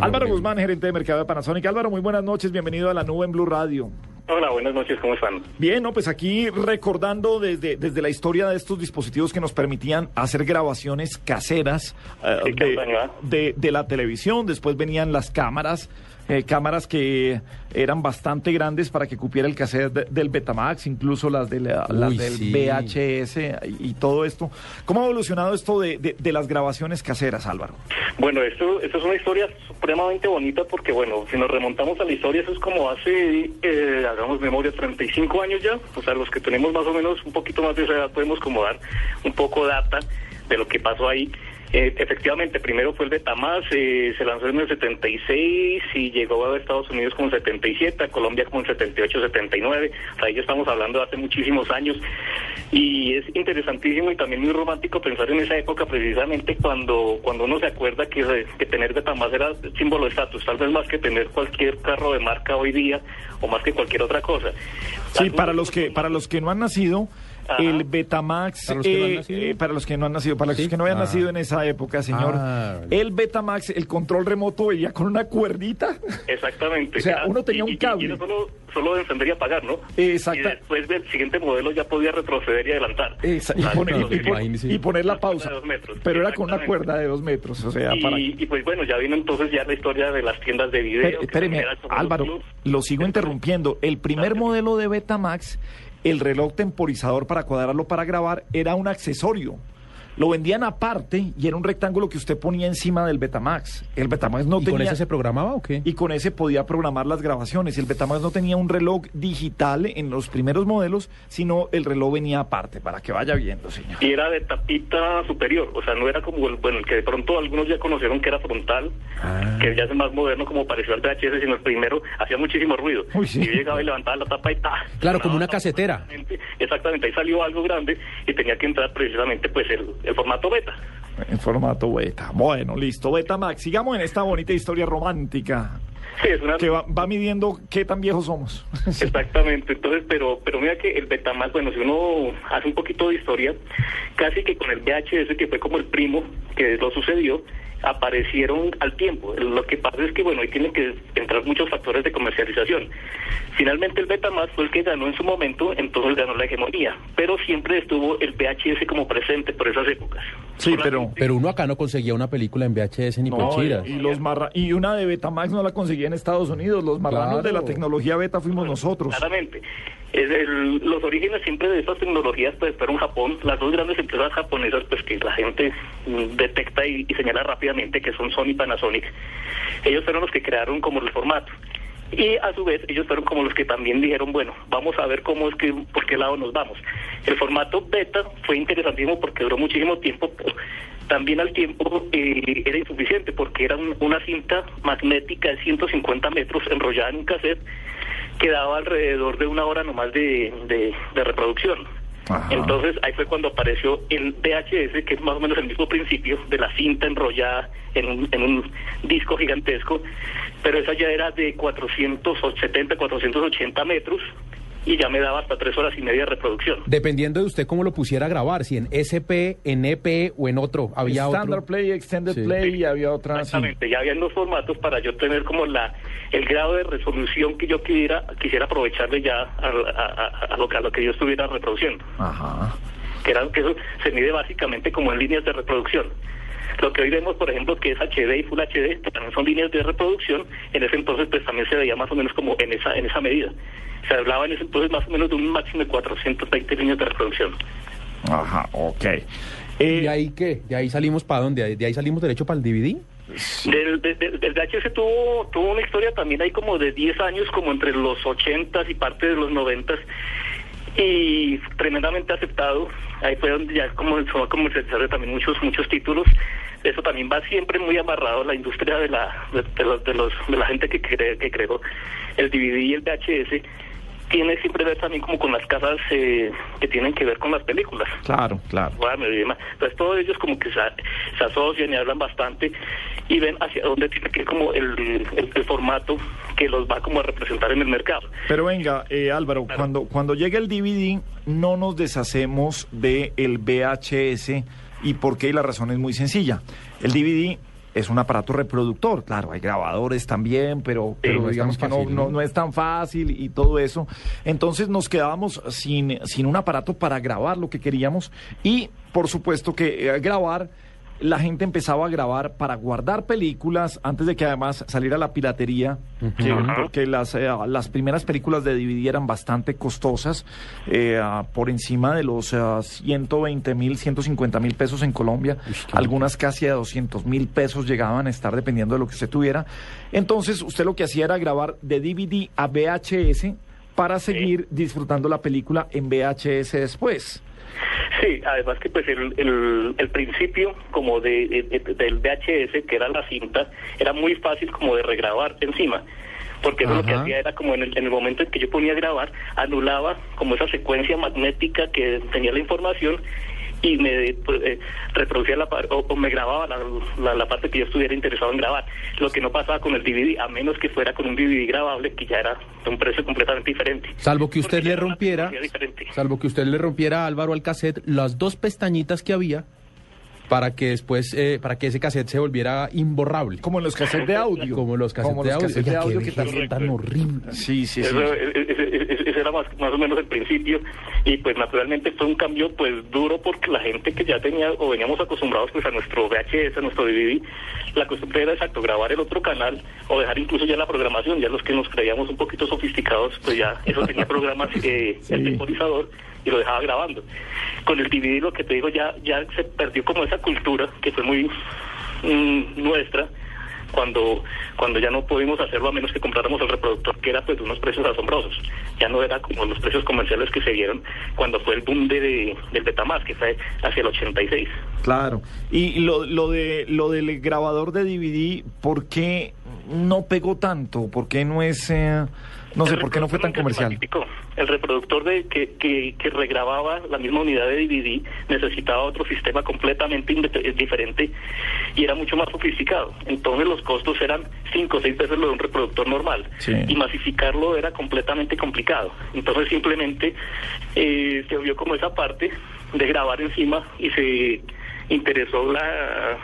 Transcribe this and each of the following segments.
Álvaro Guzmán, gerente de mercado de Panasonic. Álvaro, muy buenas noches. Bienvenido a la nube en Blue Radio. Hola, buenas noches, ¿cómo están? Bien, no, pues aquí recordando desde, desde la historia de estos dispositivos que nos permitían hacer grabaciones caseras ¿Qué de, de- de la televisión, después venían las cámaras, eh, cámaras que eran bastante grandes para que cupiera el cassette de- del Betamax, incluso las, de la- las del sí. VHS y, y todo esto. ¿Cómo ha evolucionado esto de, de- de las grabaciones caseras, Álvaro? Bueno, esto, esto es una historia supremamente bonita porque, bueno, si nos remontamos a la historia, eso es como hace, eh, hagamos memoria, 35 años ya. O sea, los que tenemos más o menos un poquito más de esa edad podemos como dar un poco data de lo que pasó ahí. Eh, efectivamente, primero fue el Betamax, eh, se lanzó en el 76 y llegó a Estados Unidos como en 77, a Colombia como en 78, 79. O sea, ahí ya estamos hablando de hace muchísimos años. Y es interesantísimo y también muy romántico pensar en esa época precisamente cuando cuando uno se acuerda que, que tener Betamax era símbolo de estatus, tal vez más que tener cualquier carro de marca hoy día o más que cualquier otra cosa. Sí, para los que para los que no han nacido, Ajá. el Betamax, ¿Para los que no han eh, nacido? eh, para los que no han nacido, para los Sí. que no habían Ah. nacido en esa época, señor, Ah, vale. el Betamax, el control remoto venía con una cuerdita. Exactamente. O sea, Era- uno tenía y- un y- cable. Y, era solo, solo de encender y apagar, ¿no? Exacto. Y después del siguiente modelo ya podía retroceder y adelantar. Y, Ah, poner, y- y y poner la pausa. de dos metros. Pero era con una cuerda de dos metros, o sea, para... y, y pues bueno, ya vino entonces ya la historia de las tiendas de video. Espéreme, Álvaro, lo sigo interrumpiendo. El primer modelo de Betamax, el reloj temporizador para cuadrarlo para grabar, era un accesorio. Lo vendían aparte y era un rectángulo que usted ponía encima del Betamax. El Betamax no ¿Y tenía... con ese se programaba o qué? y con ese podía programar las grabaciones. El Betamax no tenía un reloj digital en los primeros modelos, sino el reloj venía aparte, para que vaya viendo, señor. Y era de tapita superior, o sea, no era como el, bueno, el que de pronto algunos ya conocieron que era frontal, Ah. que ya es más moderno como pareció al VHS, sino el primero hacía muchísimo ruido. Uy, sí. Y yo llegaba y levantaba la tapa y ¡ta! Claro, como una casetera. Exactamente, Exactamente, ahí salió algo grande y tenía que entrar precisamente pues el, el formato beta. En formato beta. Bueno, listo. Betamax. Sigamos en esta bonita historia romántica Sí, es una... que va, va midiendo qué tan viejos somos. Exactamente, entonces, pero pero mira que el Betamax, bueno, si uno hace un poquito de historia, casi que con el VHS, que fue como el primo que lo sucedió, aparecieron al tiempo. Lo que pasa es que, bueno, ahí tienen que entrar muchos factores de comercialización. Finalmente el Betamax fue el que ganó en su momento, entonces ganó la hegemonía, pero siempre estuvo el VHS como presente por esas épocas. Sí, pero... Pero uno acá no conseguía una película en VHS ni por No, chiras. y, los marra- y una de Betamax no la conseguía en Estados Unidos. Los marranos Claro. de la tecnología beta fuimos nosotros. Claramente. Es el- los orígenes siempre de estas tecnologías pues fueron Japón, las dos grandes empresas japonesas pues que la gente mm, detecta y, y señala rápidamente que son Sony y Panasonic. Ellos fueron los que crearon como el formato. Y a su vez ellos fueron como los que también dijeron, bueno, vamos a ver cómo es que, por qué lado nos vamos. El formato beta fue interesantísimo porque duró muchísimo tiempo, pero también al tiempo eh, era insuficiente porque era un- una cinta magnética de 150 metros enrollada en un cassette que daba alrededor de una hora nomás de, de, de reproducción. Entonces ahí fue cuando apareció el VHS, que es más o menos el mismo principio de la cinta enrollada en un, en un disco gigantesco, pero esa ya era de 470, 480 metros y ya me daba hasta tres horas y media de reproducción. Dependiendo de usted cómo lo pusiera a grabar, si en SP, en EP o en otro, había Standard otro. Play, Extended Sí. Play y había otra. sí. Exactamente, ya habían dos formatos para yo tener como la el grado de resolución que yo quisiera quisiera aprovecharle ya a, a- a- a lo, que- a lo que yo estuviera reproduciendo. Ajá. que, era, que eso se mide básicamente como en líneas de reproducción. Lo que hoy vemos, por ejemplo, que es HD y Full HD, que también son líneas de reproducción, en ese entonces pues también se veía más o menos como en esa en esa medida. Se hablaba en ese entonces más o menos de un máximo de 420 líneas de reproducción. Ajá, ok. ¿Y Eh, ahí qué? ¿De ahí salimos para dónde? ¿De ahí salimos derecho para el DVD? Del, de- de- del VHS tuvo, tuvo una historia también ahí como de 10 años, como entre los 80 y parte de los 90 y tremendamente aceptado. Ahí fue donde ya comenzó a comercializarse también muchos muchos títulos. Eso también va siempre muy amarrado la industria de la de, los, de, los, de la gente que, cre, que creó el DVD y el VHS tiene siempre ver también como con las casas eh, que tienen que ver con las películas. Claro, claro. Bueno, Entonces todos ellos como que se, se, asocian y hablan bastante y ven hacia dónde tiene que ir como el, el, formato que los va como a representar en el mercado. Pero venga, eh, Álvaro, cuando, cuando llega el DVD no nos deshacemos del el VHS y por qué y la razón es muy sencilla. El DVD es un aparato reproductor, claro, hay grabadores también, pero, pero digamos que no, no, es tan fácil y todo eso. Entonces nos quedábamos sin, sin un aparato para grabar lo que queríamos y por supuesto que eh, grabar la gente empezaba a grabar para guardar películas antes de que además saliera la piratería, porque las, eh, las primeras películas de DVD eran bastante costosas, eh, por encima de los 120 eh, mil, 150 mil pesos en Colombia, algunas casi a 200 mil pesos llegaban a estar dependiendo de lo que usted tuviera. Entonces usted lo que hacía era grabar de DVD a VHS para seguir disfrutando la película en VHS después. Sí, además que pues el, el, principio como de, del VHS, que era la cinta, era muy fácil como de regrabar encima porque lo que hacía era como en el, en el momento en que yo ponía a grabar, anulaba como esa secuencia magnética que tenía la información y me pues, eh, reproducía la o, me grababa la, la, parte que yo estuviera interesado en grabar. Lo que no pasaba con el DVD, a menos que fuera con un DVD grabable que ya era de un precio completamente diferente. Salvo que usted le rompiera, salvo que usted le rompiera a Álvaro al cassette las dos pestañitas que había para que después, eh, para que ese cassette se volviera imborrable. Como en los cassettes de audio. Como los cassettes de, audio. de audio. que tan, tan horrible. Sí, sí, sí. ese era más, más o menos el principio y pues naturalmente fue un cambio pues duro porque la gente que ya tenía o veníamos acostumbrados pues a nuestro VHS, a nuestro DVD, la costumbre era exacto grabar el otro canal o dejar incluso ya la programación, ya los que nos creíamos un poquito sofisticados pues ya eso tenía programas, eh, el temporizador y lo dejaba grabando. Con el DVD lo que te digo ya ya se perdió como esa cultura que fue muy mm, nuestra cuando cuando ya no pudimos hacerlo a menos que compráramos el reproductor que era pues de unos precios asombrosos ya no era como los precios comerciales que se dieron cuando fue el boom de, del Betamax que fue hacia el 86 claro y lo, lo de lo del grabador de DVD ¿por qué no pegó tanto? ¿por qué no es eh, no sé por qué no fue tan comercial. El reproductor de que, que, que, regrababa la misma unidad de DVD necesitaba otro sistema completamente eh, diferente y era mucho más sofisticado. Entonces los costos eran cinco o seis veces lo de un reproductor normal. Y masificarlo era completamente complicado. Entonces simplemente eh, se vio como esa parte de grabar encima y se interesó la,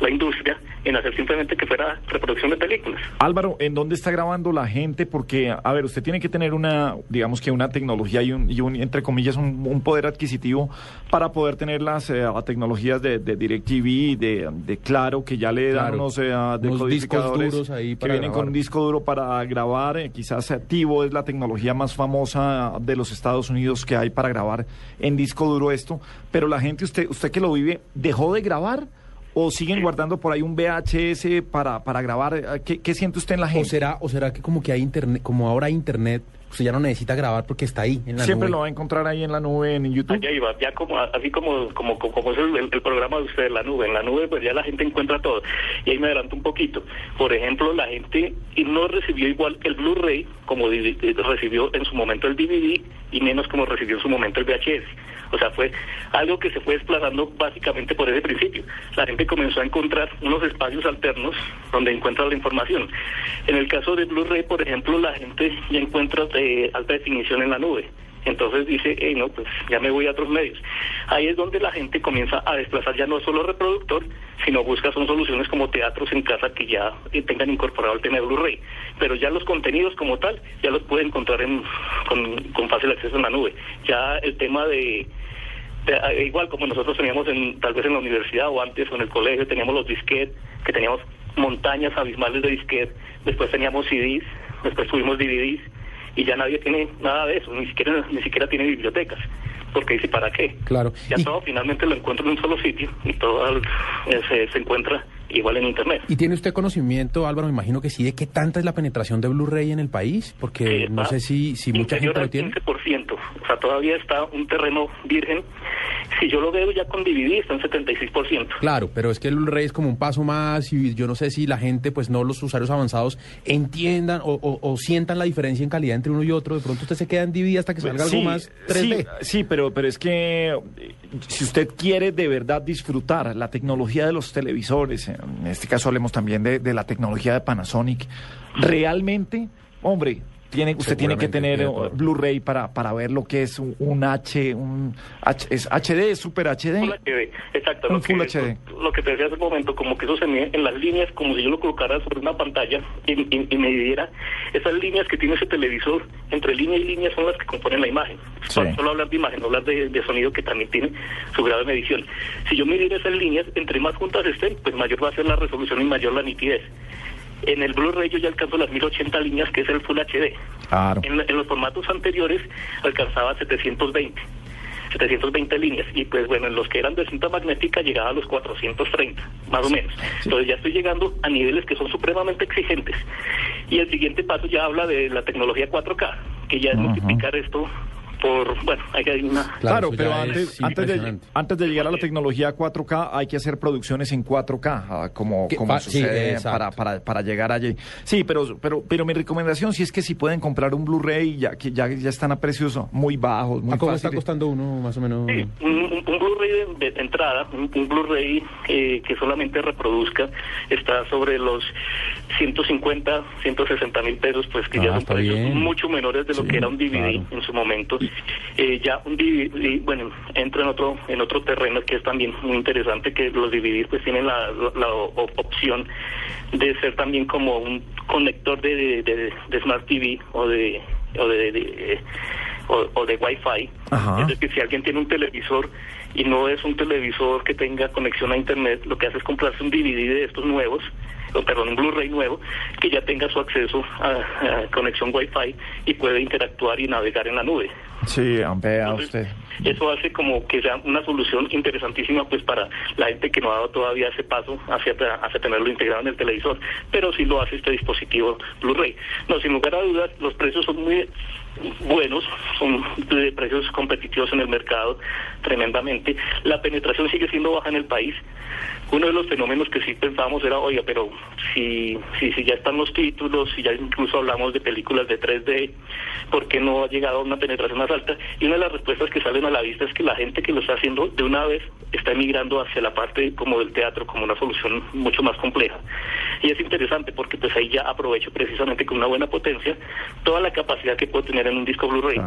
la industria en hacer simplemente que fuera reproducción de películas. Álvaro, ¿en dónde está grabando la gente? Porque, a ver, usted tiene que tener una, digamos que una tecnología y un, y un entre comillas, un, poder adquisitivo para poder tener las eh, tecnologías de, de DirecTV, de, de Claro, que ya le dan unos, eh, decodificadores ahí que vienen con un disco duro para grabar. Eh, quizás Tivo es la tecnología más famosa de los Estados Unidos que hay para grabar en disco duro esto. Pero la gente, usted, usted que lo vive, ¿dejó de grabar? ¿O siguen guardando por ahí un VHS para, para grabar? ¿Qué, ¿Qué, siente usted en la gente? ¿O será, ¿O será que como que hay internet, como ahora hay internet, usted ya no necesita grabar porque está ahí en la Siempre lo va a encontrar ahí en la nube, en YouTube. Ya iba, ya como, así como, como, como es el, programa de usted, la nube. En la nube pues ya la gente encuentra todo. Y ahí me adelanto un poquito. Por ejemplo, la gente no recibió igual el Blu-ray como recibió en su momento el DVD y menos como recibió en su momento el VHS. O sea, fue algo que se fue desplazando básicamente por ese principio. La gente comenzó a encontrar unos espacios alternos donde encuentra la información. En el caso de Blu-ray, por ejemplo, la gente ya encuentra de alta definición en la nube. Entonces dice, hey, no, pues ya me voy a otros medios. Ahí es donde la gente comienza a desplazar ya no solo reproductor, sino busca son soluciones como teatros en casa que ya tengan incorporado el tema Blu-ray. Pero ya los contenidos como tal, ya los puede encontrar en, con, con fácil acceso en la nube. Ya el tema de eh, igual como nosotros teníamos en, tal vez en la universidad o antes o en el colegio, teníamos los disquetes, que teníamos montañas abismales de disquetes, después teníamos CDs, después tuvimos DVDs, y ya nadie tiene nada de eso, ni siquiera, ni siquiera tiene bibliotecas porque dice, ¿para qué? Claro. Ya todo finalmente lo encuentro en un solo sitio y todo eh, se, se, encuentra igual en Internet. ¿Y tiene usted conocimiento, Álvaro, me imagino que sí, de qué tanta es la penetración de Blu-ray en el país? Porque no sé si, si mucha gente lo tiene. 15%, o sea, todavía está un terreno virgen Si yo lo veo ya con DVD está en 76%. Claro, pero es que el Blu-ray es como un paso más y yo no sé si la gente, pues no los usuarios avanzados, entiendan o, sientan la diferencia en calidad entre uno y otro. De pronto usted se queda en DVD hasta que salga algo más 3D. Sí, pero, pero es que si usted quiere de verdad disfrutar la tecnología de los televisores, en este caso hablemos también de, de la tecnología de Panasonic, realmente, hombre, tiene, usted tiene que tener Blu-ray para, para ver lo que es un, H, un H, es HD, Super HD. Full HD, exacto. lo que, HD. Lo, que te decía hace un momento, como que eso se mide en las líneas, como si yo lo colocara sobre una pantalla y, me diera esas líneas que tiene ese televisor, entre línea y línea son las que componen la imagen. Solo hablar de imagen, no hablar de, sonido que también tiene su grado de medición. Si yo midiera esas líneas, entre más juntas estén, pues mayor va a ser la resolución y mayor la nitidez. En el Blu-ray yo ya alcanzo las 1080 líneas, que es el Full HD. En, los formatos anteriores alcanzaba 720. 720 líneas y pues bueno, en los que eran de cinta magnética llegaba a los 430, más o menos. Entonces ya estoy llegando a niveles que son supremamente exigentes. Y el siguiente paso ya habla de la tecnología 4K, que ya es multiplicar esto por, bueno, hay que una... Claro, pero antes, antes, de, antes de llegar a la tecnología 4K hay que hacer producciones en 4K, ah, como, como sucede para, para, para, llegar allí. Sí, pero, pero, pero mi recomendación sí es que si pueden comprar un Blu-ray, ya que ya, ya están a precios muy bajos, muy cómo está costando uno más o menos? Sí, un, Blu-ray de, entrada, un, Blu-ray eh, que solamente reproduzca, está sobre los 150, 160 mil pesos, pues que ya ah, son precios mucho menores de lo que era un DVD en su momento. Eh, ya un bueno, entro en otro en otro terreno que es también muy interesante, que los DVD pues tienen la, opción de ser también como un conector de, de, Smart TV o de o de, o, de Wi-Fi. Es decir, si alguien tiene un televisor y no es un televisor que tenga conexión a Internet, lo que hace es comprarse un DVD de estos nuevos perdón, un Blu-ray nuevo, que ya tenga su acceso a, conexión Wi-Fi y puede interactuar y navegar en la nube. Sí, vea usted. Eso hace como que sea una solución interesantísima pues para la gente que no ha dado todavía ese paso hacia, hacia tenerlo integrado en el televisor, pero sí lo hace este dispositivo Blu-ray. No, sin lugar a dudas, los precios son muy buenos, son de precios competitivos en el mercado tremendamente. La penetración sigue siendo baja en el país. Uno de los fenómenos que sí pensábamos era, oiga, pero si, si, si ya están los títulos, si ya incluso hablamos de películas de 3D, ¿por qué no ha llegado a una penetración más alta? Y una de las respuestas que salen la vista es que la gente que lo está haciendo de una vez está emigrando hacia la parte como del teatro, como una solución mucho más compleja. Y es interesante porque pues ahí ya aprovecho precisamente con una buena potencia toda la capacidad que puedo tener en un disco Blu-ray.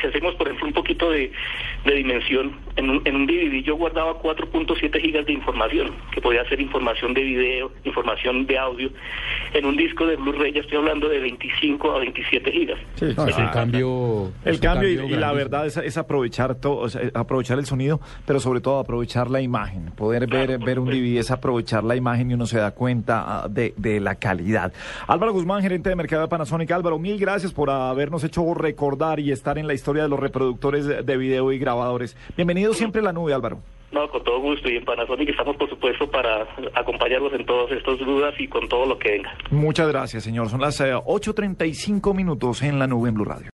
Si hacemos, por ejemplo, un poquito de, dimensión, en un, en un DVD yo guardaba 4.7 gigas de información que podía ser información de video, información de audio. En un disco de Blu-ray ya estoy hablando de 25 a 27 gigas. Sí, el cambio. El cambio y, la verdad es, aprovechar todo, aprovechar el sonido, pero sobre todo aprovechar la imagen. Poder ver, ver un DVD es aprovechar la imagen y uno se da cuenta de, de la calidad. Álvaro Guzmán, gerente de mercado de Panasonic. Álvaro, mil gracias por habernos hecho recordar y estar en la historia de los reproductores de video y grabadores. Bienvenido siempre a la nube, Álvaro. No, con todo gusto. Y en Panasonic estamos, por supuesto, para acompañarlos en todas estas dudas y con todo lo que venga. Muchas gracias, señor. Son las 8.35 eh, minutos en la nube en Blue Radio.